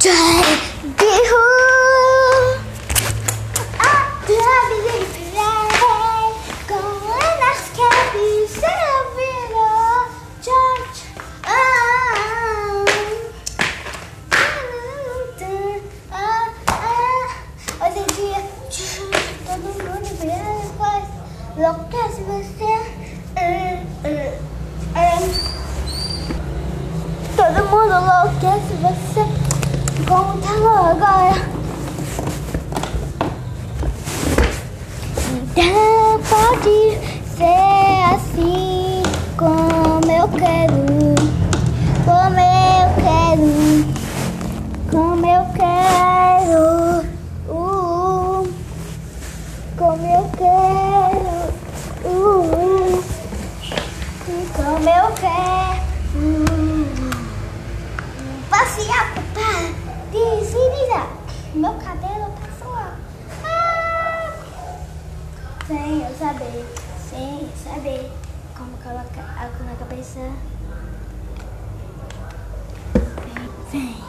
जय गेहूँ Todo mundo enlouquece você. Tá louco agora? Então pode ser assim como eu quero, como eu quero, como eu quero, uh, como eu quero, uh, como eu quero. Passear. Meu cabelo tá suave. Ah! Sem eu saber, sem eu saber como colocar água na cabeça. Vem, vem.